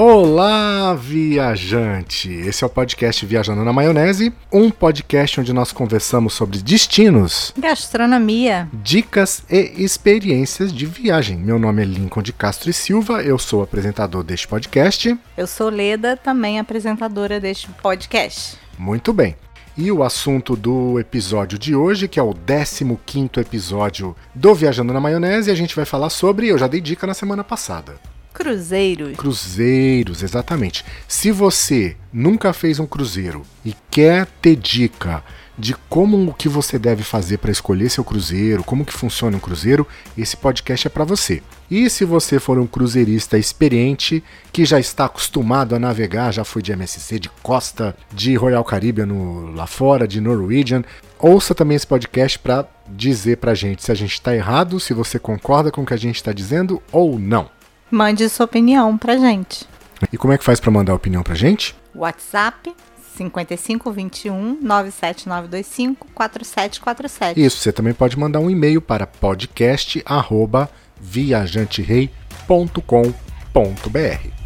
Olá, viajante! Esse é o podcast Viajando na Maionese, um podcast onde nós conversamos sobre destinos, gastronomia, dicas e experiências de viagem. Meu nome é Lincoln de Castro e Silva, eu sou apresentador deste podcast. Eu sou Leda, também apresentadora deste podcast. Muito bem. E o assunto do episódio de hoje, que é o 15 episódio do Viajando na Maionese, a gente vai falar sobre, eu já dei dica na semana passada, Cruzeiros. Cruzeiros, exatamente. Se você nunca fez um cruzeiro e quer ter dica de como que você deve fazer para escolher seu cruzeiro, como que funciona um cruzeiro, esse podcast é para você. E se você for um cruzeirista experiente, que já está acostumado a navegar, já foi de MSC, de Costa, de Royal Caribbean no, lá fora, de Norwegian, ouça também esse podcast para dizer para gente se a gente está errado, se você concorda com o que a gente está dizendo ou não. Mande sua opinião pra gente. E como é que faz para mandar opinião pra gente? WhatsApp 5521 97925 4747. Isso, você também pode mandar um e-mail para podcast@viajanterei.com.br.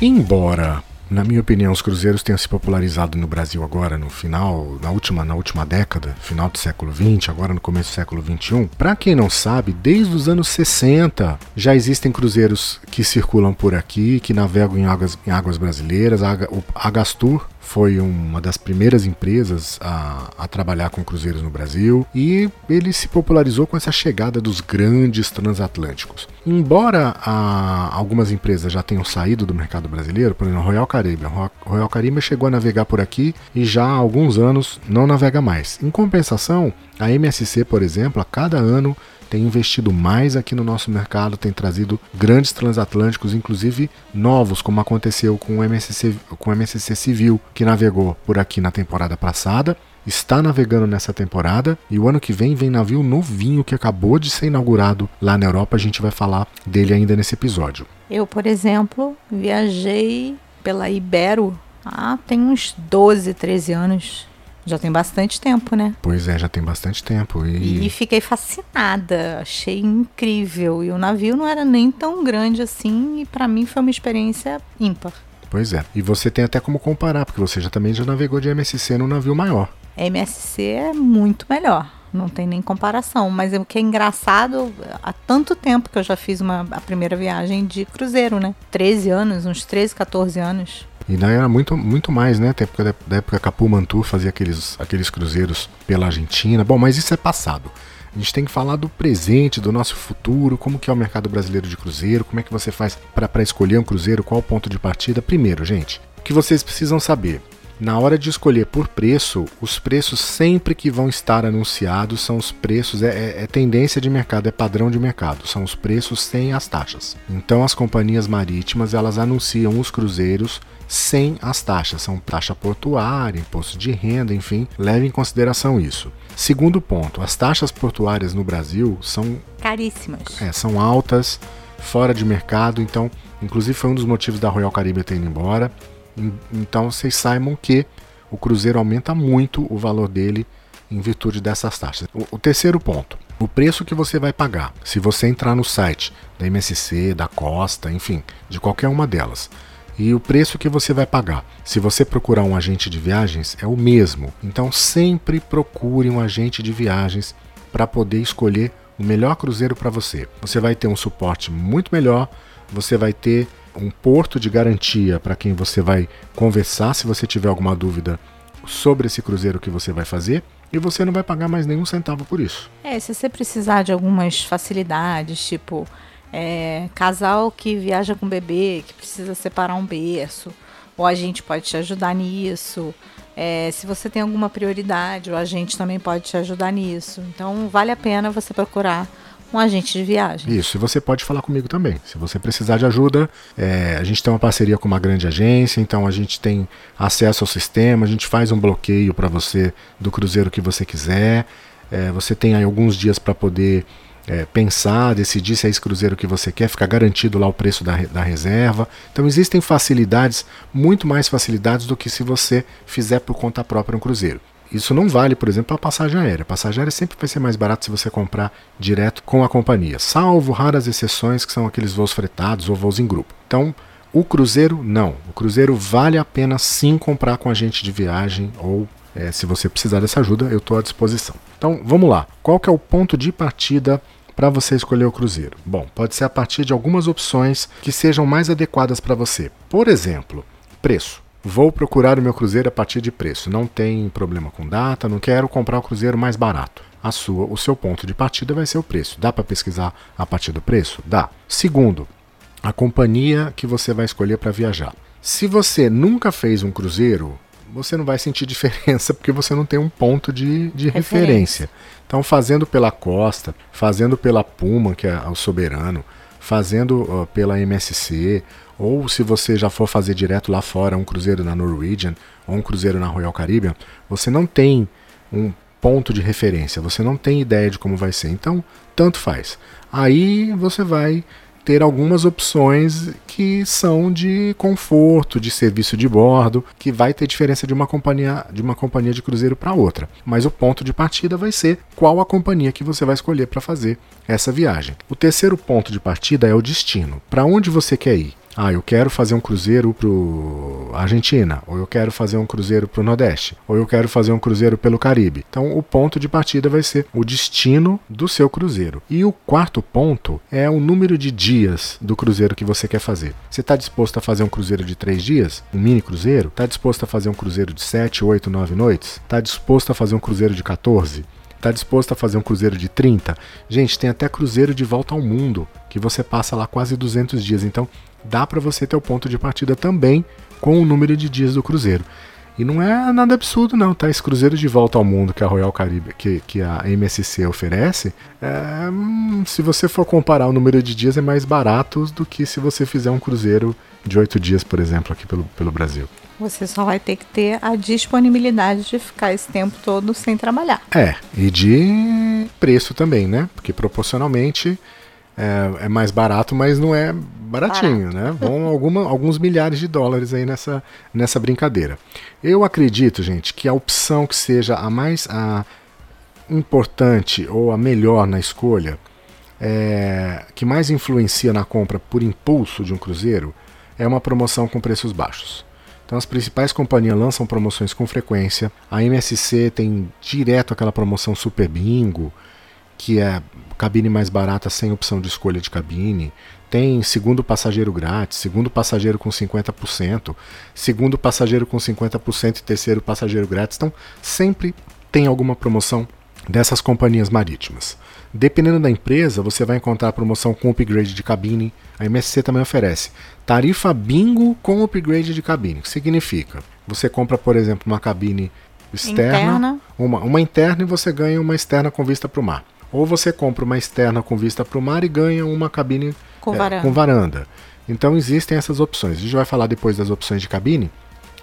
Embora na minha opinião, os cruzeiros tenham se popularizado no Brasil agora, no final, na última, na última década, final do século XX, agora no começo do século XXI. Para quem não sabe, desde os anos 60 já existem cruzeiros que circulam por aqui, que navegam em águas, em águas brasileiras. A, a Gastur foi uma das primeiras empresas a, a, trabalhar com cruzeiros no Brasil e ele se popularizou com essa chegada dos grandes transatlânticos. Embora a, algumas empresas já tenham saído do mercado brasileiro, por exemplo, Royal Caribbean. Royal Caribbean chegou a navegar por aqui e já há alguns anos não navega mais. Em compensação, a MSC, por exemplo, a cada ano tem investido mais aqui no nosso mercado, tem trazido grandes transatlânticos, inclusive novos, como aconteceu com o MSC, com o MSC Civil, que navegou por aqui na temporada passada, está navegando nessa temporada e o ano que vem vem navio novinho que acabou de ser inaugurado lá na Europa, a gente vai falar dele ainda nesse episódio. Eu, por exemplo, viajei pela Ibero há tem uns 12, 13 anos. Já tem bastante tempo, né? Pois é, já tem bastante tempo. E... e fiquei fascinada, achei incrível. E o navio não era nem tão grande assim, e para mim foi uma experiência ímpar. Pois é. E você tem até como comparar, porque você já também já navegou de MSC num navio maior. MSC é muito melhor. Não tem nem comparação. Mas o que é engraçado, há tanto tempo que eu já fiz uma, a primeira viagem de cruzeiro, né? 13 anos, uns 13, 14 anos. E daí era muito, muito mais, né? Até época, da época Capu Mantu fazia aqueles, aqueles cruzeiros pela Argentina. Bom, mas isso é passado. A gente tem que falar do presente, do nosso futuro, como que é o mercado brasileiro de cruzeiro, como é que você faz para escolher um cruzeiro, qual o ponto de partida. Primeiro, gente, o que vocês precisam saber. Na hora de escolher por preço, os preços sempre que vão estar anunciados são os preços, é, é, é, tendência de mercado, é padrão de mercado, são os preços sem as taxas. Então as companhias marítimas elas anunciam os cruzeiros sem as taxas, são taxa portuária, imposto de renda, enfim, leve em consideração isso. Segundo ponto, as taxas portuárias no Brasil são caríssimas. É, são altas, fora de mercado, então, inclusive foi um dos motivos da Royal Caribbean ter ido embora. Então vocês saibam que o cruzeiro aumenta muito o valor dele em virtude dessas taxas. O, o, terceiro ponto, o preço que você vai pagar. Se você entrar no site da MSC, da Costa, enfim, de qualquer uma delas, e o preço que você vai pagar. Se você procurar um agente de viagens, é o mesmo. Então sempre procure um agente de viagens para poder escolher o melhor cruzeiro para você. Você vai ter um suporte muito melhor, você vai ter um porto de garantia para quem você vai conversar se você tiver alguma dúvida sobre esse cruzeiro que você vai fazer e você não vai pagar mais nenhum centavo por isso. É, se você precisar de algumas facilidades, tipo é, casal que viaja com bebê, que precisa separar um berço, ou a gente pode te ajudar nisso. É, se você tem alguma prioridade, o agente também pode te ajudar nisso. Então, vale a pena você procurar um agente de viagem. Isso, e você pode falar comigo também. Se você precisar de ajuda, é, a gente tem uma parceria com uma grande agência, então a gente tem acesso ao sistema, a gente faz um bloqueio para você do cruzeiro que você quiser. É, você tem aí alguns dias para poder é, pensar, decidir se é esse cruzeiro que você quer, ficar garantido lá o preço da, da reserva. Então existem facilidades, muito mais facilidades do que se você fizer por conta própria um cruzeiro. Isso não vale, por exemplo, a passagem aérea. Passagem aérea sempre vai ser mais barata se você comprar direto com a companhia, salvo raras exceções que são aqueles voos fretados ou voos em grupo. Então, o cruzeiro não. O cruzeiro vale a pena sim comprar com agente de viagem ou é, se você precisar dessa ajuda, eu estou à disposição. Então, vamos lá. Qual que é o ponto de partida para você escolher o cruzeiro? Bom, pode ser a partir de algumas opções que sejam mais adequadas para você. Por exemplo, preço. Vou procurar o meu cruzeiro a partir de preço. Não tem problema com data, não quero comprar o cruzeiro mais barato. A sua, o seu ponto de partida vai ser o preço. Dá para pesquisar a partir do preço? Dá. Segundo, a companhia que você vai escolher para viajar. Se você nunca fez um cruzeiro, você não vai sentir diferença porque você não tem um ponto de, de referência. referência. Então, fazendo pela Costa, fazendo pela Puma, que é o soberano, fazendo uh, pela MSC, ou se você já for fazer direto lá fora um cruzeiro na Norwegian ou um cruzeiro na Royal Caribbean, você não tem um ponto de referência, você não tem ideia de como vai ser. Então, tanto faz. Aí você vai ter algumas opções que são de conforto, de serviço de bordo, que vai ter diferença de uma companhia de uma companhia de cruzeiro para outra. Mas o ponto de partida vai ser qual a companhia que você vai escolher para fazer essa viagem. O terceiro ponto de partida é o destino. Para onde você quer ir? Ah, eu quero fazer um cruzeiro pro Argentina, ou eu quero fazer um cruzeiro pro Nordeste, ou eu quero fazer um cruzeiro pelo Caribe. Então, o ponto de partida vai ser o destino do seu cruzeiro. E o quarto ponto é o número de dias do cruzeiro que você quer fazer. Você está disposto a fazer um cruzeiro de três dias? Um mini cruzeiro? Está disposto a fazer um cruzeiro de sete, oito, nove noites? Está disposto a fazer um cruzeiro de 14? Está disposto a fazer um cruzeiro de 30? Gente, tem até cruzeiro de volta ao mundo, que você passa lá quase 200 dias. Então, dá para você ter o ponto de partida também com o número de dias do cruzeiro. E não é nada absurdo, não, tá? Esse cruzeiro de volta ao mundo que a Royal Caribe, que, que a MSC oferece, é, hum, se você for comparar o número de dias, é mais barato do que se você fizer um cruzeiro de oito dias, por exemplo, aqui pelo, pelo Brasil. Você só vai ter que ter a disponibilidade de ficar esse tempo todo sem trabalhar. É, e de preço também, né? Porque proporcionalmente é, é mais barato, mas não é baratinho, barato. né? Vão alguma, alguns milhares de dólares aí nessa, nessa brincadeira. Eu acredito, gente, que a opção que seja a mais a importante ou a melhor na escolha, é, que mais influencia na compra por impulso de um cruzeiro, é uma promoção com preços baixos. Então as principais companhias lançam promoções com frequência. A MSC tem direto aquela promoção Super Bingo, que é cabine mais barata sem opção de escolha de cabine. Tem segundo passageiro grátis, segundo passageiro com 50%, segundo passageiro com 50% e terceiro passageiro grátis. Então, sempre tem alguma promoção dessas companhias marítimas. Dependendo da empresa, você vai encontrar promoção com upgrade de cabine. A MSC também oferece tarifa bingo com upgrade de cabine. O que significa? Você compra, por exemplo, uma cabine externa, interna. Uma, uma interna e você ganha uma externa com vista para o mar. Ou você compra uma externa com vista para o mar e ganha uma cabine com, é, varanda. com varanda. Então existem essas opções. A gente vai falar depois das opções de cabine.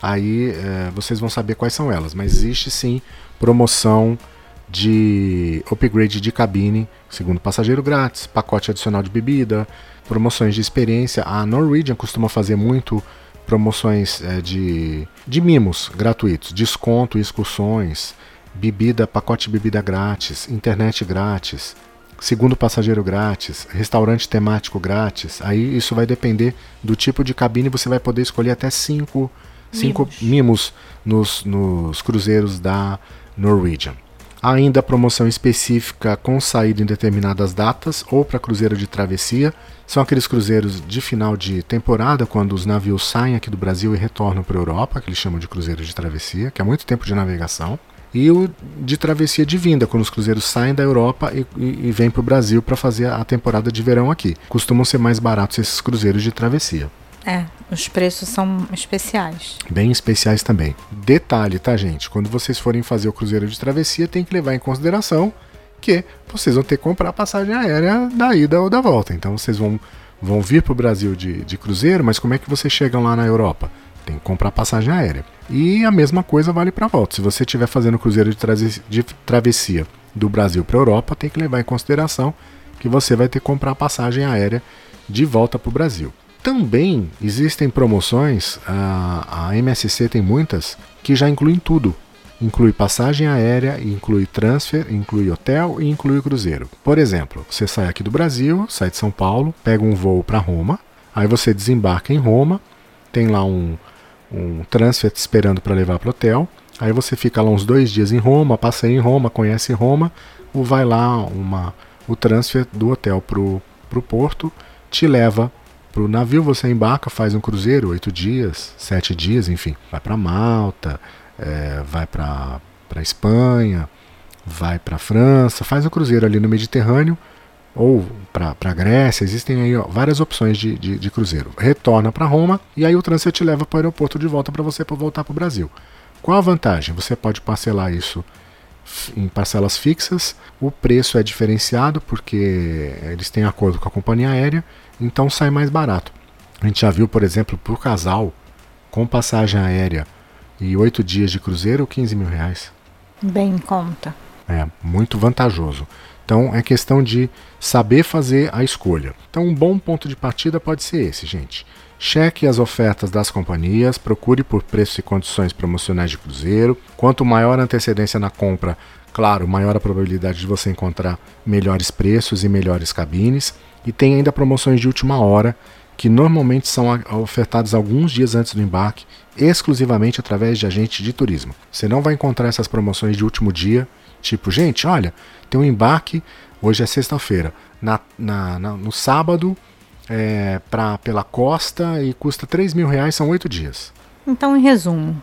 Aí é, vocês vão saber quais são elas. Mas existe sim promoção de upgrade de cabine, segundo passageiro grátis, pacote adicional de bebida, promoções de experiência. A Norwegian costuma fazer muito promoções é, de, de mimos gratuitos, desconto, excursões, bebida, pacote de bebida grátis, internet grátis, segundo passageiro grátis, restaurante temático grátis. Aí isso vai depender do tipo de cabine, você vai poder escolher até cinco, cinco mimos, nos, nos cruzeiros da Norwegian. Ainda promoção específica com saída em determinadas datas ou para cruzeiro de travessia. São aqueles cruzeiros de final de temporada, quando os navios saem aqui do Brasil e retornam para a Europa, que eles chamam de cruzeiro de travessia, que é muito tempo de navegação e o de travessia de vinda, quando os cruzeiros saem da Europa e, e, e vêm para o Brasil para fazer a temporada de verão aqui. Costumam ser mais baratos esses cruzeiros de travessia. É, os preços são especiais. Bem especiais também. Detalhe, tá, gente? Quando vocês forem fazer o cruzeiro de travessia, tem que levar em consideração que vocês vão ter que comprar passagem aérea da ida ou da volta. Então vocês vão, vão vir para o Brasil de, de cruzeiro, mas como é que vocês chegam lá na Europa? Tem que comprar passagem aérea. E a mesma coisa vale para volta. Se você estiver fazendo cruzeiro de, de travessia do Brasil para a Europa, tem que levar em consideração que você vai ter que comprar passagem aérea de volta para o Brasil. Também existem promoções, a, a MSC tem muitas, que já incluem tudo, inclui passagem aérea, inclui transfer, inclui hotel e inclui cruzeiro. Por exemplo, você sai aqui do Brasil, sai de São Paulo, pega um voo para Roma, aí você desembarca em Roma, tem lá um, um transfer te esperando para levar para o hotel, aí você fica lá uns dois dias em Roma, passa em Roma, conhece Roma, ou vai lá uma, o transfer do hotel pro, pro porto, te leva pro navio, você embarca, faz um cruzeiro, oito dias, sete dias, enfim, vai para Malta, é, vai para Espanha, vai para França, faz um cruzeiro ali no Mediterrâneo ou para a Grécia, existem aí ó, várias opções de, de, de cruzeiro. Retorna para Roma e aí o transfer te leva para o aeroporto de volta para você voltar para o Brasil. Qual a vantagem? Você pode parcelar isso em parcelas fixas, o preço é diferenciado porque eles têm acordo com a companhia aérea, então sai mais barato. A gente já viu, por exemplo, por casal, com passagem aérea e oito dias de cruzeiro, 15 mil reais. Bem em conta. É, muito vantajoso. Então é questão de saber fazer a escolha. Então um bom ponto de partida pode ser esse, gente. Cheque as ofertas das companhias, procure por preços e condições promocionais de cruzeiro. Quanto maior a antecedência na compra, claro, maior a probabilidade de você encontrar melhores preços e melhores cabines. E tem ainda promoções de última hora, que normalmente são ofertadas alguns dias antes do embarque, exclusivamente através de agentes de turismo. Você não vai encontrar essas promoções de último dia, tipo, gente, olha, tem um embarque, hoje é sexta-feira, na, na, na, no sábado é, pra, pela costa e custa 3 mil reais, são oito dias. Então, em resumo,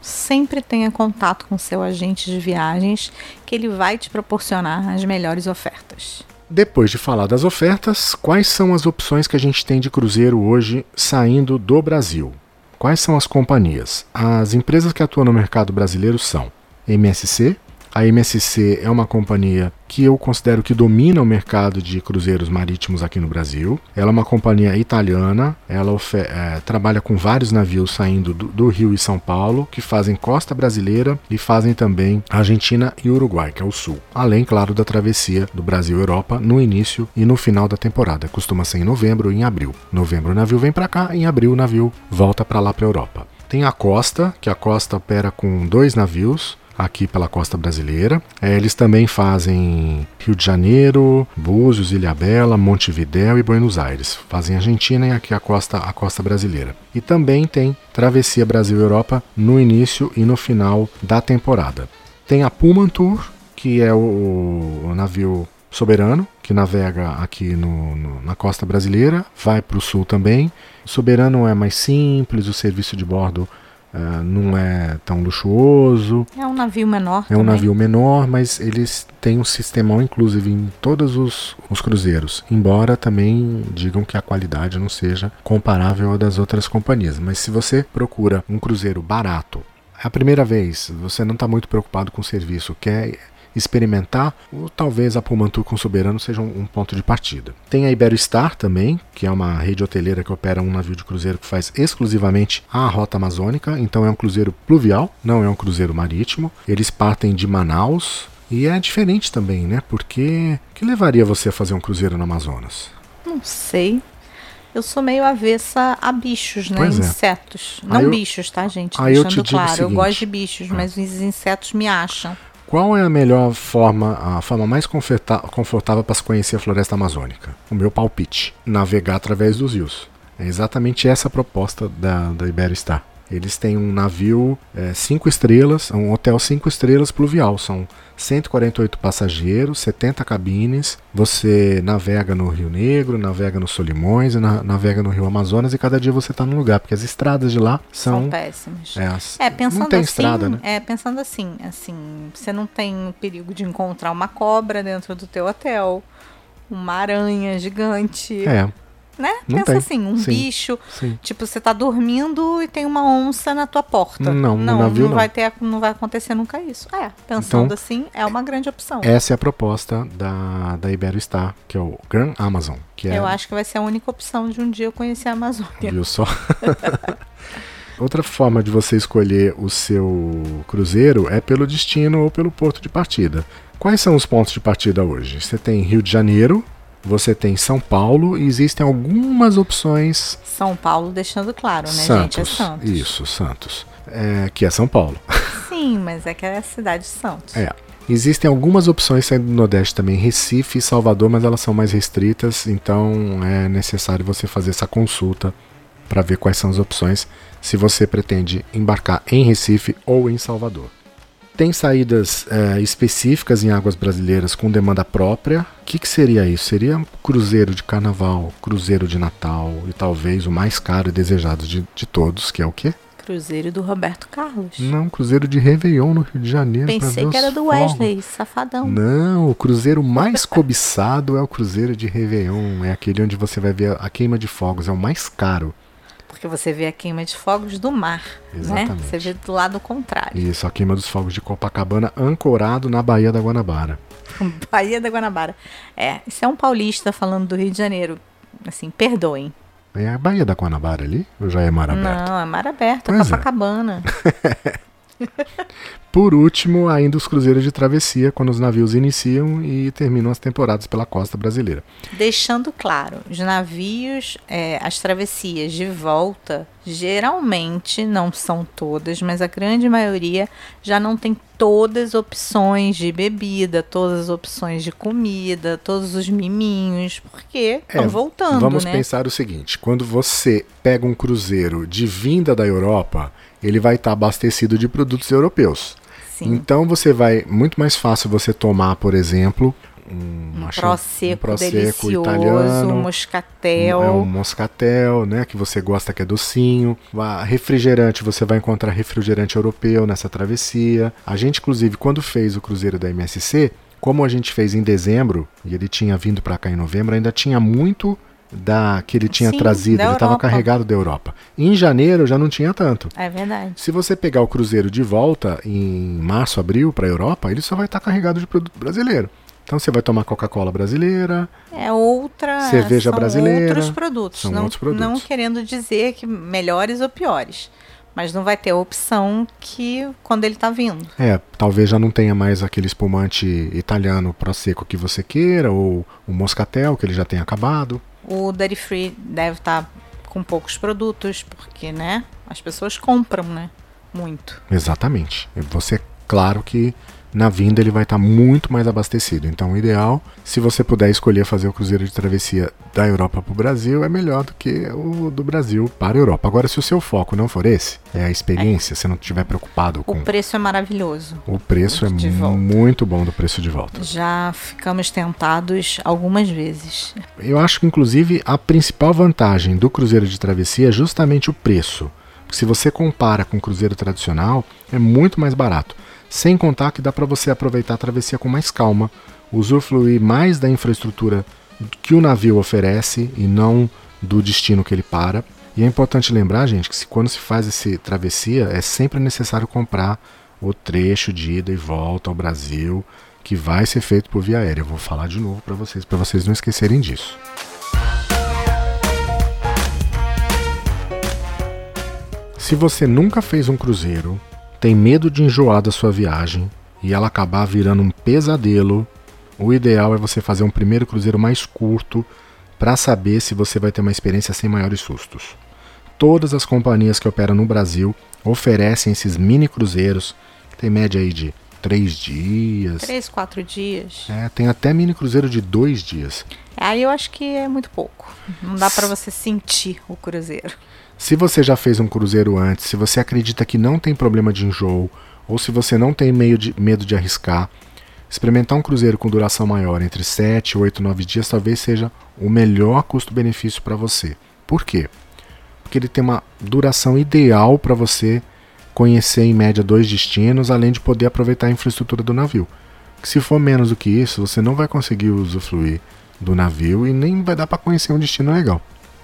sempre tenha contato com seu agente de viagens, que ele vai te proporcionar as melhores ofertas. Depois de falar das ofertas, quais são as opções que a gente tem de cruzeiro hoje saindo do Brasil? Quais são as companhias? As empresas que atuam no mercado brasileiro são MSC, a MSC é uma companhia que eu considero que domina o mercado de cruzeiros marítimos aqui no Brasil. Ela é uma companhia italiana, ela é, trabalha com vários navios saindo do, do, Rio e São Paulo, que fazem costa brasileira e fazem também Argentina e Uruguai, que é o sul. Além, claro, da travessia do Brasil-Europa no início e no final da temporada. Costuma ser em novembro e em abril. Novembro o navio vem para cá, em abril o navio volta para lá para a Europa. Tem a Costa, que a Costa opera com dois navios, aqui pela costa brasileira. É, eles também fazem Rio de Janeiro, Búzios, Ilhabela, Montevidéu e Buenos Aires. Fazem Argentina e aqui a costa, a costa brasileira. E também tem Travessia Brasil-Europa no início e no final da temporada. Tem a Pullman Tour, que é o, navio soberano, que navega aqui no, no, na costa brasileira, vai para o sul também. Soberano é mais simples, o serviço de bordo Uh, não é tão luxuoso. É um navio menor. É também. um navio menor, mas eles têm um sistema inclusive em todos os, os cruzeiros. Embora também digam que a qualidade não seja comparável à das outras companhias. Mas se você procura um cruzeiro barato, é a primeira vez, você não está muito preocupado com o serviço, quer experimentar, ou talvez a Pumantur com Soberano seja um, um, ponto de partida. Tem a Iberostar também, que é uma rede hoteleira que opera um navio de cruzeiro que faz exclusivamente a rota amazônica, então é um cruzeiro pluvial, não é um cruzeiro marítimo. Eles partem de Manaus e é diferente também, né? Porque que levaria você a fazer um cruzeiro no Amazonas? Não sei. Eu sou meio avessa a bichos, né? Pois é. Insetos. É. Não eu, bichos, tá, gente? Deixando claro. Eu gosto de bichos, é. mas os insetos me acham. Qual é a melhor forma, a forma mais confortável para se conhecer a floresta amazônica? O meu palpite: navegar através dos rios. É exatamente essa a proposta da, da Iberostar. Eles têm um navio 5 é, estrelas, um hotel 5 estrelas pluvial. São 148 passageiros, 70 cabines. Você navega no Rio Negro, navega no Solimões, na, navega no Rio Amazonas e cada dia você está num lugar, porque as estradas de lá são, são péssimas. É, as, é, pensando não tem assim, estrada, né? É, pensando assim, assim, você não tem o perigo de encontrar uma cobra dentro do teu hotel, uma aranha gigante. É né? Não Pensa tem. assim, um sim, bicho, sim. tipo, você tá dormindo e tem uma onça na tua porta. Não, não, navio, não vai ter, não vai acontecer nunca isso. É, pensando então, assim, é uma grande opção. Essa é a proposta da da Iberostar, que é o Grand Amazon, que é Eu acho que vai ser a única opção de um dia eu conhecer a Amazônia. Viu só? Outra forma de você escolher o seu cruzeiro é pelo destino ou pelo porto de partida. Quais são os pontos de partida hoje? Você tem Rio de Janeiro, você tem São Paulo e existem algumas opções. São Paulo deixando claro, né, Santos, gente? É Santos. Isso, Santos. É, que é São Paulo. Sim, Sim, mas é que é a cidade de Santos. É. Existem algumas opções saindo do Nordeste também, Recife e Salvador, mas elas são mais restritas, então é necessário você fazer essa consulta para ver quais são as opções se você pretende embarcar em Recife ou em Salvador. Tem saídas é, específicas em águas brasileiras com demanda própria. O que, que seria isso? Seria cruzeiro de carnaval, cruzeiro de Natal e talvez o mais caro e desejado de, de todos, que é o quê? Cruzeiro do Roberto Carlos. Não, cruzeiro de Réveillon no Rio de Janeiro. Pensei que era do fogos. Wesley, safadão. Não, o cruzeiro mais cobiçado é o cruzeiro de Réveillon. É aquele onde você vai ver a queima de fogos, é o mais caro. Porque você vê a queima de fogos do mar, né? Exatamente. né? Você vê do lado contrário. Isso, a queima dos fogos de Copacabana ancorado na Baía da Guanabara. Baía da Guanabara. É, isso é um paulista falando do Rio de Janeiro. Assim, perdoem. É a Baía da Guanabara ali? Ou já é mar aberto? Não, é mar aberto, pois é. Copacabana. É. Por último, ainda os cruzeiros de travessia, quando os navios iniciam e terminam as temporadas pela costa brasileira. Deixando claro, os navios, é, as travessias de volta, geralmente, não são todas, mas a grande maioria já não tem todas as opções de bebida, todas as opções de comida, todos os miminhos, porque estão é, voltando. Vamos né? pensar o seguinte: quando você pega um cruzeiro de vinda da Europa, ele vai estar abastecido de produtos europeus. Sim. Então você vai muito mais fácil você tomar, por exemplo, um, um prosecco, um prosecco italiano, um moscatel. É um moscatel, né, que você gosta que é docinho. Refrigerante, você vai encontrar refrigerante europeu nessa travessia. A gente inclusive quando fez o cruzeiro da MSC, como a gente fez em dezembro e ele tinha vindo para cá em novembro, ainda tinha muito da que ele tinha Sim, trazido, ele estava carregado da Europa. Em janeiro já não tinha tanto. É verdade. Se você pegar o cruzeiro de volta em março, abril para a Europa, ele só vai estar tá carregado de produto brasileiro. Então você vai tomar Coca-Cola brasileira. É outra. Cerveja são brasileira. Outros produtos. São não, outros produtos. Não querendo dizer que melhores ou piores. Mas não vai ter a opção que quando ele está vindo. É, talvez já não tenha mais aquele espumante italiano Prosecco que você queira, ou o Moscatel, que ele já tenha acabado. O Dairy Free deve estar tá com poucos produtos, porque, né, as pessoas compram, né, muito. Exatamente. Você, claro que na vinda ele vai estar tá muito mais abastecido. Então, o ideal, se você puder escolher fazer o cruzeiro de travessia da Europa para o Brasil, é melhor do que o do Brasil para a Europa. Agora, se o seu foco não for esse, é a experiência, é. se não estiver preocupado com. O preço é maravilhoso. O preço é muito bom do preço de volta. Já ficamos tentados algumas vezes. Eu acho que, inclusive, a principal vantagem do cruzeiro de travessia é justamente o preço. Se você compara com o cruzeiro tradicional, é muito mais barato. Sem contar que dá para você aproveitar a travessia com mais calma, usufruir mais da infraestrutura que o navio oferece e não do destino que ele para. E é importante lembrar, gente, que quando se faz essa travessia, é sempre necessário comprar o trecho de ida e volta ao Brasil, que vai ser feito por via aérea. Eu vou falar de novo para vocês, para vocês não esquecerem disso. Se você nunca fez um cruzeiro, tem medo de enjoar da sua viagem e ela acabar virando um pesadelo, o ideal é você fazer um primeiro cruzeiro mais curto para saber se você vai ter uma experiência sem maiores sustos. Todas as companhias que operam no Brasil oferecem esses mini cruzeiros, que tem média aí de três dias. Três, quatro dias. É, tem até mini cruzeiro de dois dias. Aí eu acho que é muito pouco. Não dá para você sentir o cruzeiro. Se você já fez um cruzeiro antes, se você acredita que não tem problema de enjoo, ou se você não tem de, medo de arriscar, experimentar um cruzeiro com duração maior, entre 7, 8, 9 dias, talvez seja o melhor custo-benefício para você. Por quê? Porque ele tem uma duração ideal para você conhecer em média dois destinos, além de poder aproveitar a infraestrutura do navio. Se for menos do que isso, você não vai conseguir usufruir do navio e nem vai dar para conhecer um destino legal.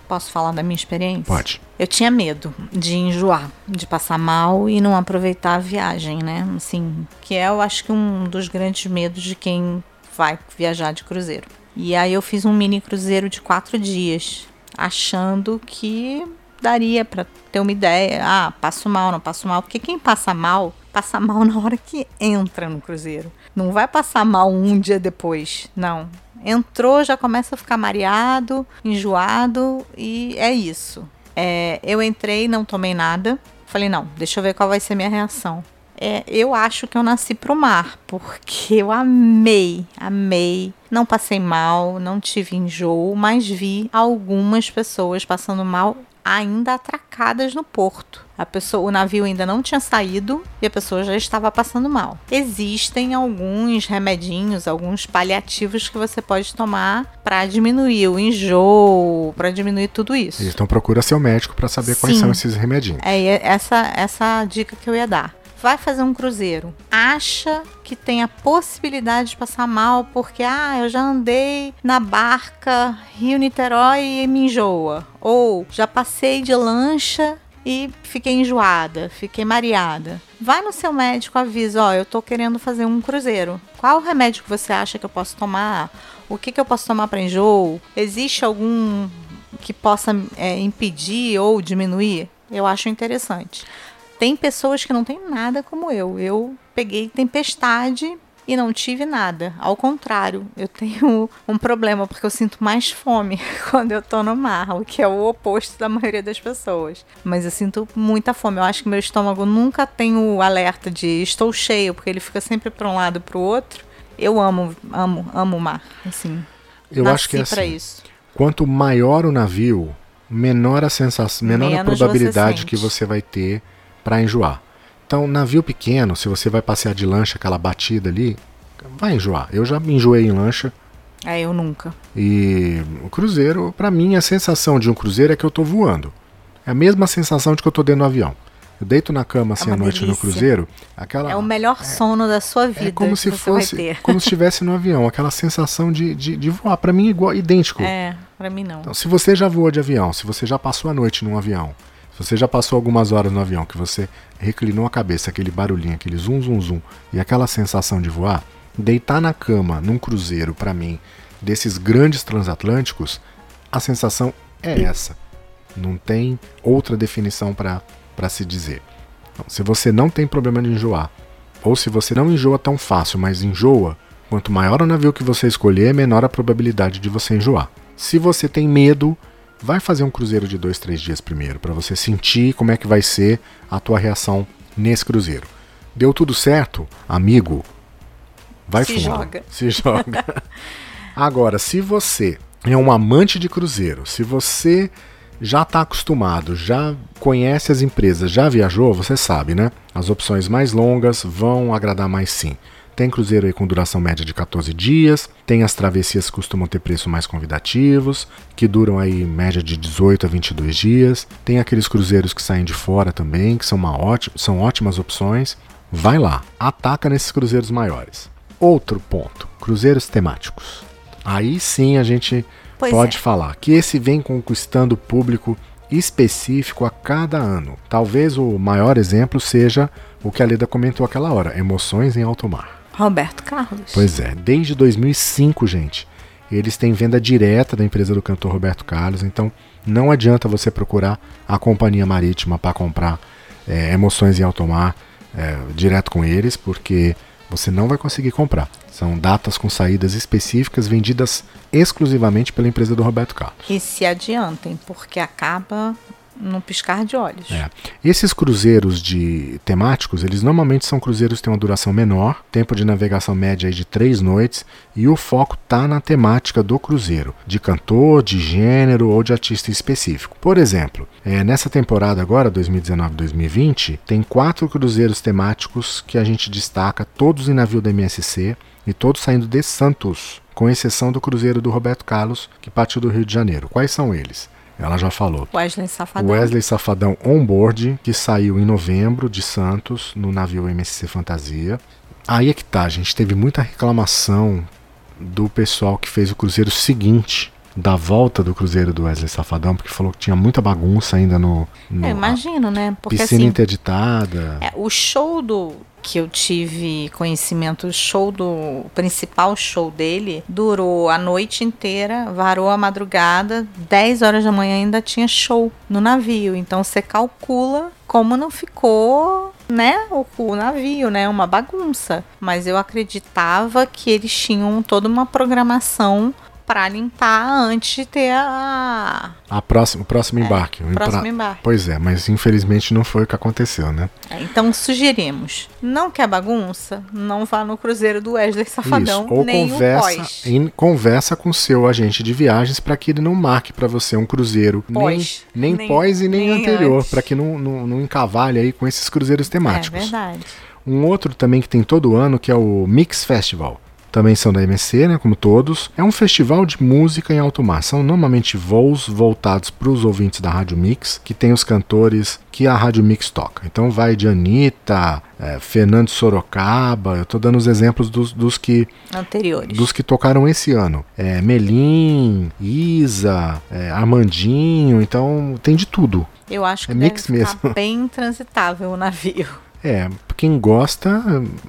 Posso falar da minha experiência? Pode. Eu tinha medo de enjoar, de passar mal e não aproveitar a viagem, né? Assim, que é, eu acho que um dos grandes medos de quem vai viajar de cruzeiro. E aí eu fiz um mini cruzeiro de quatro dias, achando que daria para ter uma ideia. Ah, passo mal, não passo mal. Porque quem passa mal, passa mal na hora que entra no cruzeiro. Não vai passar mal um dia depois. Não. Entrou, já começa a ficar mareado, enjoado e é isso. É, eu entrei, não tomei nada. Falei, não, deixa eu ver qual vai ser minha reação. é, eu acho que eu nasci pro mar, porque eu amei, amei. Não passei mal, não tive enjoo, mas vi algumas pessoas passando mal ainda atracadas no porto. A pessoa, o navio ainda não tinha saído e a pessoa já estava passando mal. Existem alguns remedinhos, alguns paliativos que você pode tomar para diminuir o enjoo, para diminuir tudo isso. Então procura seu médico para saber Sim. quais são esses remedinhos. É essa essa dica que eu ia dar vai fazer um cruzeiro, acha que tem a possibilidade de passar mal porque ah, eu já andei na barca Rio-Niterói e me enjoa, ou já passei de lancha e fiquei enjoada, fiquei mareada. Vai no seu médico, avisa, ó, eu tô querendo fazer um cruzeiro. Qual remédio que você acha que eu posso tomar? O que, que eu posso tomar para enjoo? Existe algum que possa é, impedir ou diminuir? Eu acho interessante. Tem pessoas que não têm nada como eu. Eu peguei tempestade e não tive nada. Ao contrário, eu tenho um problema porque eu sinto mais fome quando eu tô no mar, o que é o oposto da maioria das pessoas. Mas eu sinto muita fome. Eu acho que meu estômago nunca tem o alerta de estou cheio, porque ele fica sempre para um lado e para o outro. Eu amo, amo, amo o mar, assim. Eu acho que é assim. Isso. Quanto maior o navio, menor a sensação, menor Menos a probabilidade você que você vai ter para enjoar. Então, navio pequeno, se você vai passear de lancha, aquela batida ali, vai enjoar. Eu já me enjoei em lancha. É, eu nunca. E o cruzeiro, para mim, a sensação de um cruzeiro é que eu tô voando. É a mesma sensação de que eu tô dentro do avião. Eu deito na cama assim é à noite delícia. no cruzeiro, aquela É o melhor é, sono da sua é vida. É como se fosse, como se estivesse no avião, aquela sensação de, de, de voar. Para mim é igual, idêntico. É, para mim não. Então, se você já voou de avião, se você já passou a noite num avião, você já passou algumas horas no avião que você reclinou a cabeça, aquele barulhinho, aquele zum zum zum e aquela sensação de voar, deitar na cama num cruzeiro para mim desses grandes transatlânticos, a sensação é essa. Não tem outra definição para se dizer. Então, se você não tem problema de enjoar, ou se você não enjoa tão fácil, mas enjoa, quanto maior o navio que você escolher, menor a probabilidade de você enjoar. Se você tem medo, vai fazer um cruzeiro de dois, três dias primeiro, para você sentir como é que vai ser a tua reação nesse cruzeiro. Deu tudo certo, amigo? Vai se fundo. Joga. Se joga. Agora, se você é um amante de cruzeiro, se você já está acostumado, já conhece as empresas, já viajou, você sabe, né? As opções mais longas vão agradar mais sim. Tem cruzeiro aí com duração média de 14 dias, tem as travessias que costumam ter preço mais convidativos, que duram aí média de 18 a 22 dias. Tem aqueles cruzeiros que saem de fora também, que são, uma ótima, são ótimas opções. Vai lá, ataca nesses cruzeiros maiores. Outro ponto, cruzeiros temáticos. Aí sim a gente pois pode é. falar que esse vem conquistando público específico a cada ano. Talvez o maior exemplo seja o que a Leda comentou aquela hora, emoções em alto mar. Roberto Carlos. Pois é, desde 2005, gente. Eles têm venda direta da empresa do cantor Roberto Carlos, então não adianta você procurar a companhia marítima para comprar é, emoções em alto mar é, direto com eles, porque você não vai conseguir comprar. São datas com saídas específicas vendidas exclusivamente pela empresa do Roberto Carlos. E se adiantem, porque acaba num piscar de olhos. É. Esses cruzeiros de temáticos, eles normalmente são cruzeiros que têm uma duração menor, tempo de navegação média de três noites, e o foco está na temática do cruzeiro, de cantor, de gênero ou de artista específico. Por exemplo, é, nessa temporada agora, 2019-2020, tem quatro cruzeiros temáticos que a gente destaca, todos em navio da MSC e todos saindo de Santos, com exceção do cruzeiro do Roberto Carlos, que partiu do Rio de Janeiro. Quais são eles? Ela já falou. Wesley Safadão. Wesley Safadão Onboard, que saiu em novembro de Santos, no navio MSC Fantasia. Aí é que tá, a gente teve muita reclamação do pessoal que fez o cruzeiro seguinte da volta do cruzeiro do Wesley Safadão, porque falou que tinha muita bagunça ainda no. no Eu imagino, né? Porque, piscina assim, interditada. É, o show do, que eu tive conhecimento, o show do o principal show dele durou a noite inteira, varou a madrugada, 10 horas da manhã ainda tinha show no navio. Então você calcula como não ficou, né, o, o navio, né, uma bagunça. Mas eu acreditava que eles tinham toda uma programação para limpar antes de ter a. A próxima, o próximo embarque. o É, próximo embra- embarque. Pois é, mas infelizmente não foi o que aconteceu, né? É, Então sugerimos: não quer bagunça? Não vá no cruzeiro do Wesley Safadão, Isso. Ou nem o conversa, pós. em, conversa com o seu agente de viagens para que ele não marque para você um cruzeiro Pós. nem, nem, Nem- pós e nem, nem anterior, para que não, não, não encavale aí com esses cruzeiros É temáticos. verdade. Um outro também que tem todo ano, que é o Mix Festival. Também são da MC, né, como todos. É um festival de música em alto mar. São normalmente voos voltados para os ouvintes da Rádio Mix, que tem os cantores que a Rádio Mix toca. Então vai de Anitta, eh, Fernando Sorocaba. Eu tô dando os exemplos dos, dos que Anteriores. dos que tocaram esse ano. É, Melim, Isa, é, Armandinho, então tem de tudo. Eu acho que É mix mesmo. bem transitável o navio. É, quem gosta.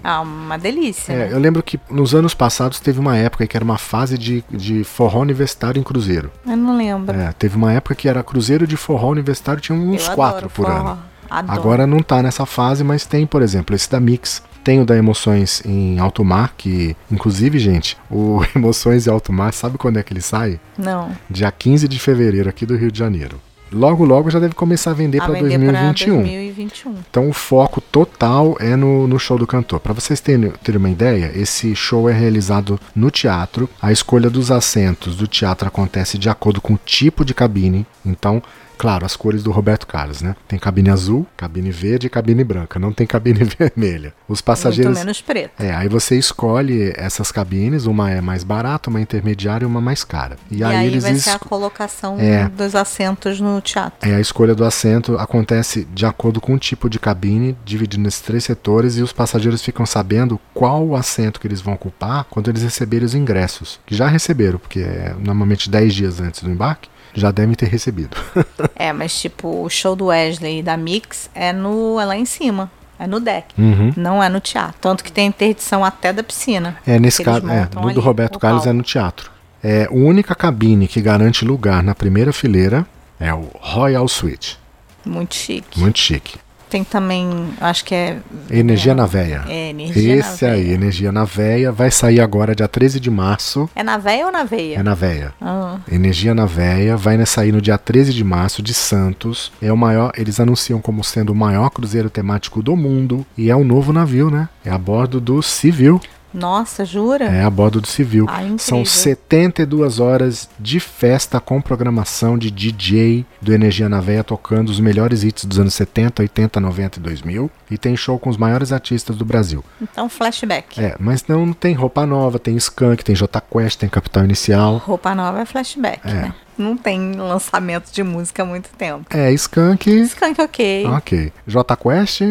Ah, uma delícia. é, né? eu lembro que nos anos passados teve uma época que era uma fase de, de forró universitário em cruzeiro. Eu não lembro. É, teve uma época que era cruzeiro de forró universitário, tinha uns Eu quatro por forró. ano. Adoro. Agora não tá nessa fase, mas tem, por exemplo, esse da Mix. Tem o da Emoções em Alto Mar, que, inclusive, gente, o Emoções em Alto Mar, sabe quando é que ele sai? Não. dia 15 de fevereiro aqui do Rio de Janeiro. Logo, logo já deve começar a vender para vender 2021. pra 2021. Então o foco total é no, no show do cantor. Para vocês terem, terem uma ideia, esse show é realizado no teatro. A escolha dos assentos do teatro acontece de acordo com o tipo de cabine. Então, claro, as cores do Roberto Carlos, né? Tem cabine azul, cabine verde e cabine branca. Não tem cabine vermelha. Os passageiros. Muito menos preto. É, aí você escolhe essas cabines, uma é mais barata, uma intermediária e uma mais cara. E, E, aí, aí, eles vai ser a colocação É. dos assentos no teatro. é, a escolha do assento acontece de acordo com o tipo de cabine, dividido nesses três setores, e os passageiros ficam sabendo qual o assento que eles vão ocupar quando eles receberem os ingressos. Que já receberam, porque é normalmente 10 dias antes do embarque, já devem ter recebido. É, mas tipo, o show do Wesley e da Mix é, no, é lá em cima. É no deck. Uhum. Não é no teatro. Tanto que tem interdição até da piscina. É, nesse caso, é, do ali Roberto Carlos é no teatro. É, a única cabine que garante lugar na primeira fileira é o Royal Suite. Muito chique. Muito chique. Tem também, acho que é. Energia na veia. É, energia Esse na aí, veia. Energia na veia, vai sair agora dia 13 de março. É na veia ou na veia? É na veia. Ah, Energia na Veia vai sair no dia 13 de março de Santos. É o maior, eles anunciam como sendo o maior cruzeiro temático do mundo e é um novo navio, né? É a bordo do Civil. Nossa, jura? É a bordo do Civil. Ah. São 72 horas de festa com programação de DJ do Energia na Veia tocando os melhores hits dos anos 70, 80, 90 e 2000 e tem show com os maiores artistas do Brasil. Então, flashback. É, mas não tem roupa nova, tem Skank, tem J Quest, tem Capital Inicial. Roupa nova é flashback, É. né? Não tem lançamento de música há muito tempo. É, Skank. Skunk ok, Ok. J Quest,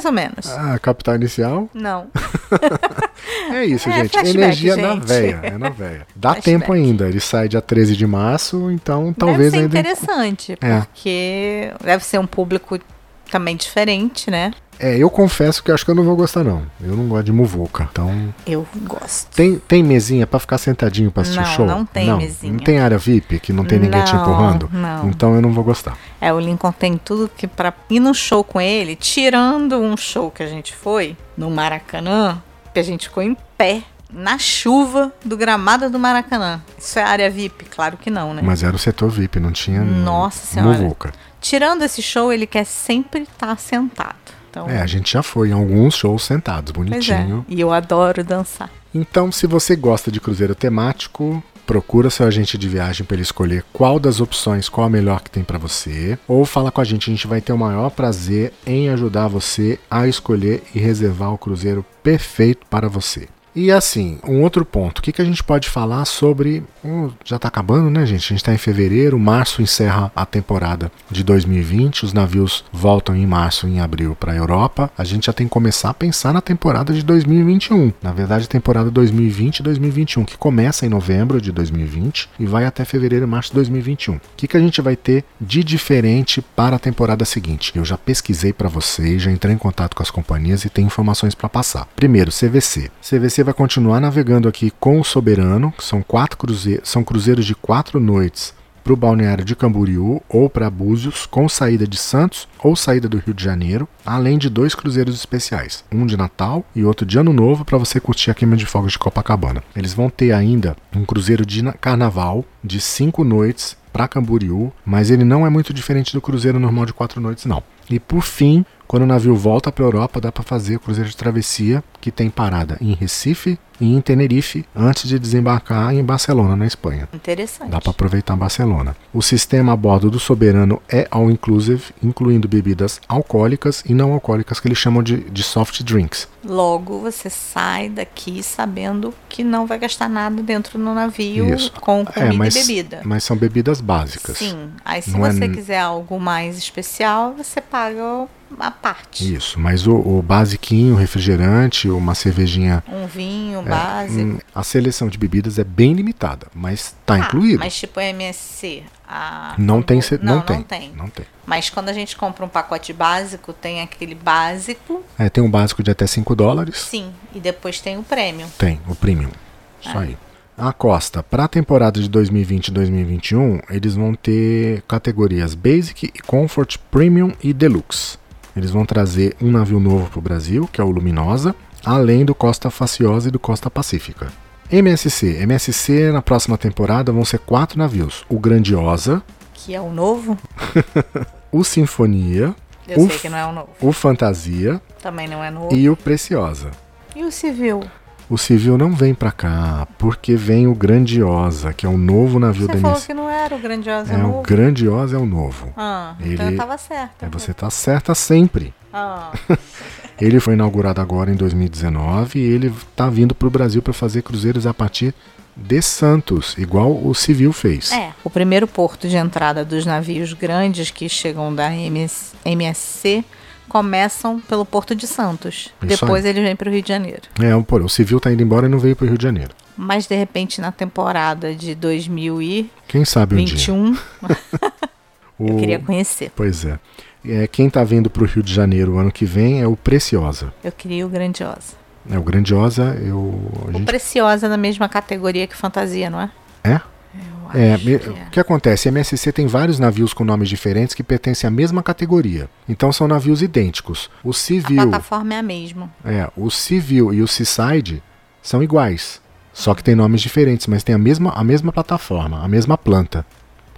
mais ou menos. ah, Capital Inicial. Não. É isso, É, gente. Energia na gente. veia. É na veia. Dá Flashback. tempo ainda. Ele sai dia 13 de março, então talvez deve ser ainda. interessante, É. porque deve ser um público também diferente, né? É, eu confesso que acho que eu não vou gostar, não. Eu não gosto de muvuca. Então. Eu gosto. Tem, tem mesinha pra ficar sentadinho pra assistir Não, show? não tem mesinha. Não tem área VIP, que não tem ninguém te Não, empurrando? não. Então eu não vou gostar. É, o Lincoln tem tudo que pra ir no show com ele, tirando um show que a gente foi no Maracanã, que a gente ficou em pé na chuva do gramado do Maracanã. Isso é área VIP? Claro que não, né? Mas era o setor VIP, não tinha. Nossa Senhora. Muvuca. Tirando esse show, ele quer sempre estar sentado. Então, É, a gente já foi em alguns shows sentados, é. bonitinho. E eu adoro dançar. Então, se você gosta de cruzeiro temático, procura seu agente de viagem para ele escolher qual das opções, qual a melhor que tem para você, ou fala com a gente, a gente vai ter o maior prazer em ajudar você a escolher e reservar o cruzeiro perfeito para você. E assim, um outro ponto, o que, que a gente pode falar sobre. hum, já tá acabando, né, gente? A gente tá em fevereiro, março encerra a temporada de 2020, os navios voltam em março e em abril para a Europa. A gente já tem que começar a pensar na temporada de 2021. Na verdade, temporada 2020 e 2021, que começa em novembro de 2020 e vai até fevereiro e março de 2021. O que, que a gente vai ter de diferente para a temporada seguinte? Eu já pesquisei para vocês, já entrei em contato com as companhias e tenho informações para passar. Primeiro, CVC. CVC vai continuar navegando aqui com o Soberano, que são quatro cruzeiros, são cruzeiros de quatro noites para o balneário de Camboriú ou para Búzios, com saída de Santos ou saída do Rio de Janeiro, além de dois cruzeiros especiais, um de Natal e outro de Ano Novo para você curtir a queima de fogos de Copacabana. Eles vão ter ainda um cruzeiro de Carnaval de cinco noites para Camboriú, mas ele não é muito diferente do cruzeiro normal de quatro noites, não. E por fim, quando o navio volta para a Europa, dá para fazer o cruzeiro de travessia, que tem parada em Recife em Tenerife, antes de desembarcar em Barcelona, na Espanha. Interessante. Dá para aproveitar Barcelona. O sistema a bordo do Soberano é all inclusive, incluindo bebidas alcoólicas e não alcoólicas, que eles chamam de, de soft drinks. Logo, você sai daqui sabendo que não vai gastar nada dentro do navio Isso. com comida É, mas, e bebida. mas são bebidas básicas. Sim. Aí, se Não é você n- quiser algo mais especial, você paga a parte. Isso, mas o, o basiquinho, refrigerante, uma cervejinha. Um vinho é, básico. hum, a seleção de bebidas é bem limitada, mas tá Ah, incluído. Mas tipo MSC. a- Não tem, não, não, tem, não tem. não tem. Mas quando a gente compra um pacote básico, tem aquele básico, É, tem um básico de até 5 dólares. sim, e depois tem o prêmio. Tem, o premium. Isso É. aí. A Costa, para a temporada de 2020 e 2021, eles vão ter categorias Basic, Comfort, Premium e Deluxe. Eles vão trazer um navio novo para o Brasil, que é o Luminosa, além do Costa Faciosa e do Costa Pacífica. MSC. MSC na próxima temporada vão ser quatro navios: o Grandiosa, Que é o novo. o Sinfonia, Eu O sei que não é o novo. o Fantasia Também não é novo. e o Preciosa. E o civil? O civil não vem pra cá, porque vem o Grandiosa, que é o novo navio Você da falou MSC. que não era o grandioso É, novo. o Grandiosa é o novo. Ah, então Ele- eu tava certa. É, você tá certa sempre. Ah, Ele foi inaugurado agora em 2019 e ele tá vindo pro Brasil para fazer cruzeiros a partir de Santos, igual o civil fez. é. O primeiro porto de entrada dos navios grandes que chegam da MS, MSC começam pelo Porto de Santos. Isso Depois ele vem para o Rio de Janeiro. É, o, o civil tá indo embora e não veio pro Rio de Janeiro. Mas de repente na temporada de 2021, Quem sabe um dia. eu O- queria conhecer. Pois é. É. Quem tá vindo pro Rio de Janeiro ano que vem é o Preciosa. Eu queria o Grandiosa. É, o Grandiosa, eu. A O gente, Preciosa na mesma categoria que Fantasia, não é? é? É, que é. o que acontece? A MSC tem vários navios com nomes diferentes que pertencem à mesma categoria. Então são navios idênticos. O A civil, plataforma é a mesma. é, o civil e o Seaside são iguais, só que tem nomes diferentes, mas tem a mesma, a mesma plataforma, a mesma planta.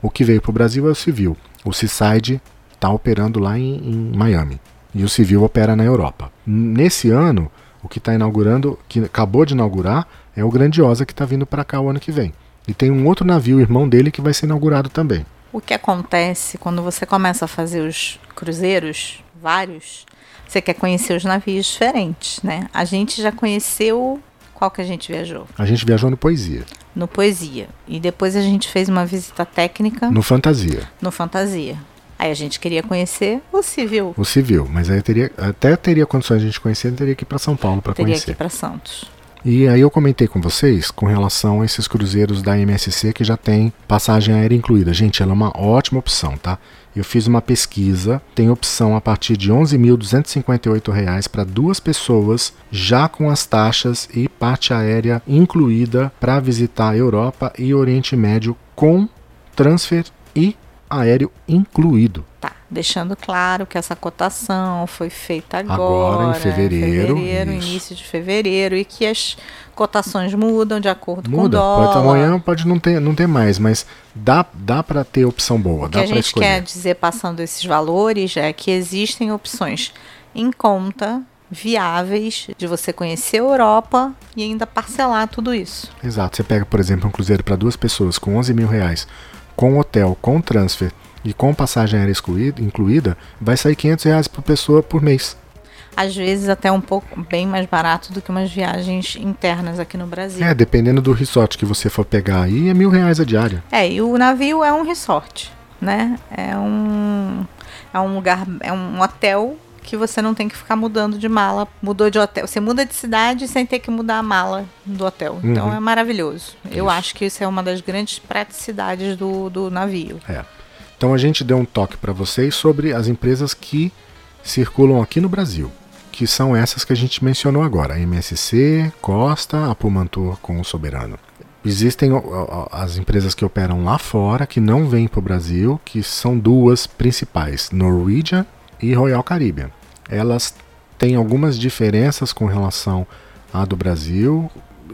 O que veio para o Brasil é o civil. O Seaside está operando lá em, em Miami e o civil opera na Europa. Nesse ano, o que está inaugurando, que acabou de inaugurar, é o Grandiosa que está vindo para cá o ano que vem. E tem um outro navio, irmão dele, que vai ser inaugurado também. O que acontece quando você começa a fazer os cruzeiros, vários, você quer conhecer os navios diferentes, né? A gente já conheceu qual que a gente viajou? A gente viajou no Poesia, No Poesia. E depois a gente fez uma visita técnica no Fantasia, no Fantasia. Aí a gente queria conhecer o civil. o civil, mas aí teria, até teria condições de a gente conhecer, teria que ir para São Paulo para Teria conhecer. que ir para Santos. E aí eu comentei com vocês com relação a esses cruzeiros da MSC que já tem passagem aérea incluída. Gente, ela é uma ótima opção, tá? Eu fiz uma pesquisa, tem opção a partir de R$ 11.258 para duas pessoas, já com as taxas e parte aérea incluída para visitar a Europa e Oriente Médio com transfer e aéreo incluído. Tá, deixando claro que essa cotação foi feita agora, Agora, em fevereiro, fevereiro, início de fevereiro, e que as cotações mudam de acordo com o Muda, dólar. pode, amanhã pode não ter, não ter mais, mas dá, dá para ter opção boa, O que a gente escolher. quer dizer passando esses valores é que existem opções em conta, viáveis, de você conhecer a Europa e ainda parcelar tudo isso. Exato. Você pega, por exemplo, um cruzeiro para duas pessoas com 11 mil reais, com hotel, com transfer e com passagem aérea excluída, incluída, vai sair 500 reais por pessoa por mês. Às vezes até um pouco bem mais barato do que umas viagens internas aqui no Brasil. É, dependendo do resort que você for pegar aí, é mil reais a diária. É, e o navio é um resort, né? É um é um lugar, é um hotel que você não tem que ficar mudando de mala. Mudou de hotel, você muda de cidade sem ter que mudar a mala do hotel. Então Uhum. é maravilhoso. Eu Isso. acho que isso é uma das grandes praticidades do, do navio. É. Então a gente deu um toque para vocês sobre as empresas que circulam aqui no Brasil, que são essas que a gente mencionou agora: a MSC, Costa, a Pumantur com o Soberano. Existem as empresas que operam lá fora, que não vêm para o Brasil, que são duas principais, Norwegian e Royal Caribbean. Elas têm algumas diferenças com relação à do Brasil.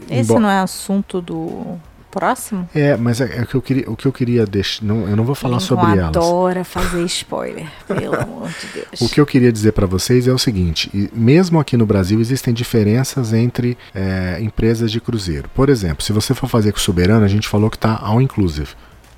Esse não é assunto do próximo? É, mas é, é que eu queria, o que eu queria deixar. Não, eu não vou falar sobre adora elas. adora fazer spoiler, pelo amor de Deus. O que eu queria dizer para vocês é o seguinte: mesmo aqui no Brasil existem diferenças entre é, empresas de cruzeiro. Por exemplo, se você for fazer com o Soberano, a gente falou que está all inclusive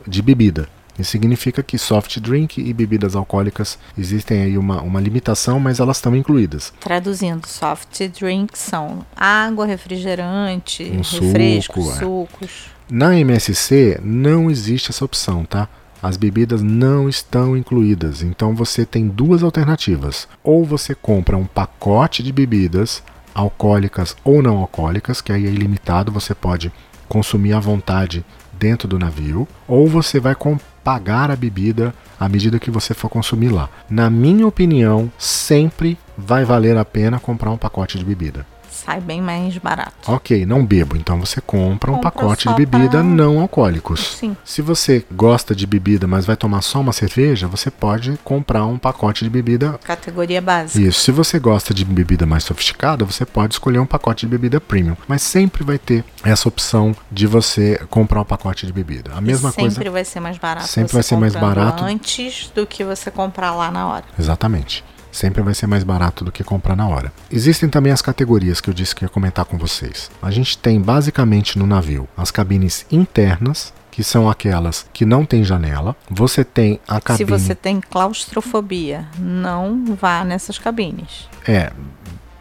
de bebida. Isso significa que soft drink e bebidas alcoólicas existem aí uma, uma limitação, mas elas estão incluídas. Traduzindo, soft drinks são água, refrigerante, um refrescos, suco, é. sucos. Na MSC não existe essa opção, tá? As bebidas não estão incluídas, então você tem duas alternativas. Ou você compra um pacote de bebidas alcoólicas ou não alcoólicas, que aí é ilimitado, você pode consumir à vontade dentro do navio, ou você vai pagar a bebida à medida que você for consumir lá. Na minha opinião, sempre vai valer a pena comprar um pacote de bebida sai bem mais barato. Ok, não bebo, então você compra um pacote de bebida pra... não alcoólicos. Sim. Se você gosta de bebida, mas vai tomar só uma cerveja, você pode comprar um pacote de bebida. Categoria básica. Isso. Se você gosta de bebida mais sofisticada, você pode escolher um pacote de bebida premium. Mas sempre vai ter essa opção de você comprar um pacote de bebida. A mesma sempre coisa. Sempre vai ser mais barato. Sempre vai ser mais barato. Antes do que você comprar lá na hora. Exatamente sempre vai ser mais barato do que comprar na hora. Existem também as categorias que eu disse que ia comentar com vocês. A gente tem basicamente no navio as cabines internas, que são aquelas que não tem janela. Você tem a cabine. Se você tem claustrofobia, não vá nessas cabines. É,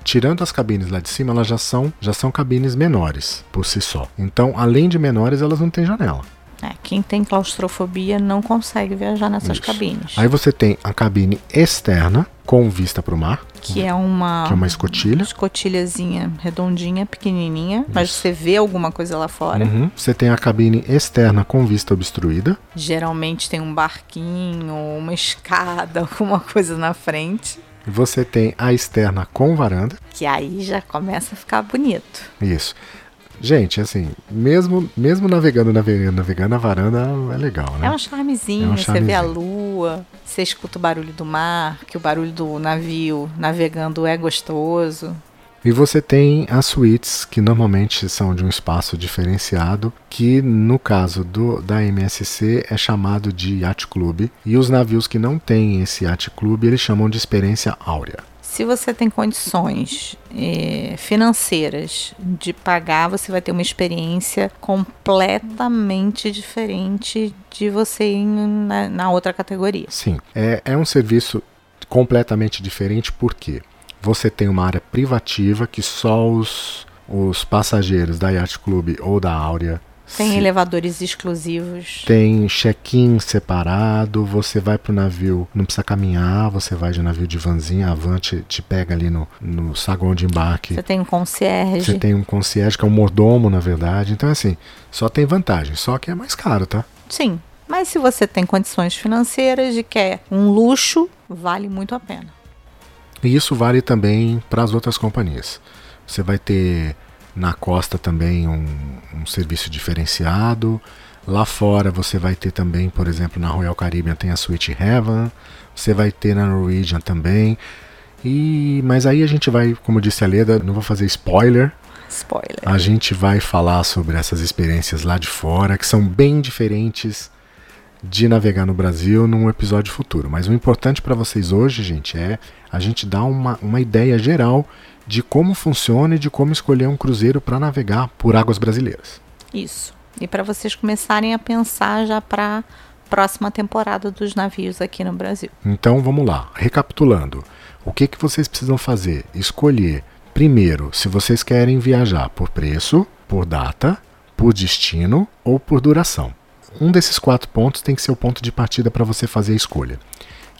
tirando as cabines lá de cima, elas já são, já são cabines menores por si só. Então, além de menores, elas não têm janela. É, quem tem claustrofobia não consegue viajar nessas Isso. cabines. Aí você tem a cabine externa com vista para o mar. Que é uma, que é uma escotilha. Escotilhazinha redondinha, pequenininha, Isso. mas você vê alguma coisa lá fora. Uhum. Você tem a cabine externa com vista obstruída. Geralmente tem um barquinho, uma escada, alguma coisa na frente. Você tem a externa com varanda. Que aí já começa a ficar bonito. Isso. Gente, assim, mesmo, mesmo navegando, navegando, navegando, a varanda é legal, né? É um charmezinho, é um charmezinho. você vê a lua, você escuta o barulho do mar, que o barulho do navio navegando é gostoso. E você tem as suítes, que normalmente são de um espaço diferenciado, que no caso do, da MSC é chamado de Yacht Club. E os navios que não têm esse Yacht Club, eles chamam de experiência áurea se você tem condições eh, financeiras de pagar, você vai ter uma experiência completamente diferente de você ir na, na outra categoria. Sim, é, é um serviço completamente diferente porque você tem uma área privativa que só os, os passageiros da Yacht Club ou da Áurea tem Sim. elevadores exclusivos. Tem check-in separado. Você vai pro navio, não precisa caminhar. Você vai de navio de vanzinha. A van te, te pega ali no, no saguão de embarque. Você tem um concierge. Você tem um concierge, que é um mordomo, na verdade. Então, assim, só tem vantagem. Só que é mais caro, tá? Sim. Mas se você tem condições financeiras e quer um luxo, vale muito a pena. E isso vale também para as outras companhias. Você vai ter na costa também um, um, serviço diferenciado. Lá fora você vai ter também, por exemplo, na Royal Caribbean tem a Suite Heaven, você vai ter na Norwegian também. E mas aí a gente vai, como disse a Leda, não vou fazer spoiler. Spoiler. A gente vai falar sobre essas experiências lá de fora, que são bem diferentes de navegar no Brasil num episódio futuro. Mas o importante para vocês hoje, gente, é a gente dar uma, uma ideia geral de como funciona e de como escolher um cruzeiro para navegar por águas brasileiras. Isso. E para vocês começarem a pensar já para próxima temporada dos navios aqui no Brasil. Então vamos lá, recapitulando. O que, que vocês precisam fazer? Escolher, primeiro, se vocês querem viajar por preço, por data, por destino ou por duração. Um desses quatro pontos tem que ser o ponto de partida para você fazer a escolha.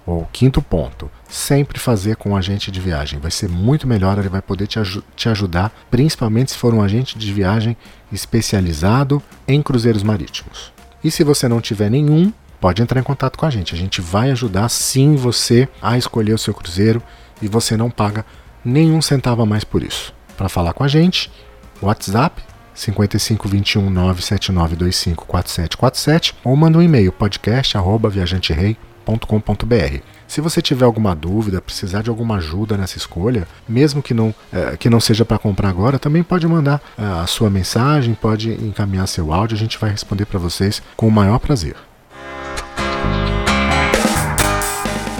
O quinto ponto, sempre fazer com um agente de viagem. Vai ser muito melhor, ele vai poder te, aj te ajudar, principalmente se for um agente de viagem especializado em cruzeiros marítimos. E se você não tiver nenhum, pode entrar em contato com a gente. A gente vai ajudar sim você a escolher o seu cruzeiro e você não paga nenhum centavo a mais por isso. Para falar com a gente, WhatsApp 5521 97925 4747 ou manda um e-mail podcast@viajanterei.com.br. Se você tiver alguma dúvida, precisar de alguma ajuda nessa escolha, mesmo que não, é, que não seja para comprar agora, também pode mandar é, a sua mensagem, pode encaminhar seu áudio, a gente vai responder para vocês com o maior prazer.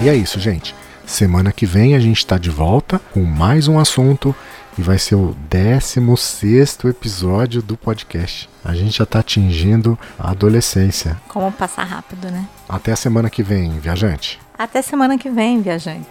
E é isso, gente. Semana que vem a gente está de volta com mais um assunto e vai ser o 16 episódio do podcast. A gente já está atingindo a adolescência. Como passar rápido, né? Até a semana que vem, viajante. Até semana que vem, viajante.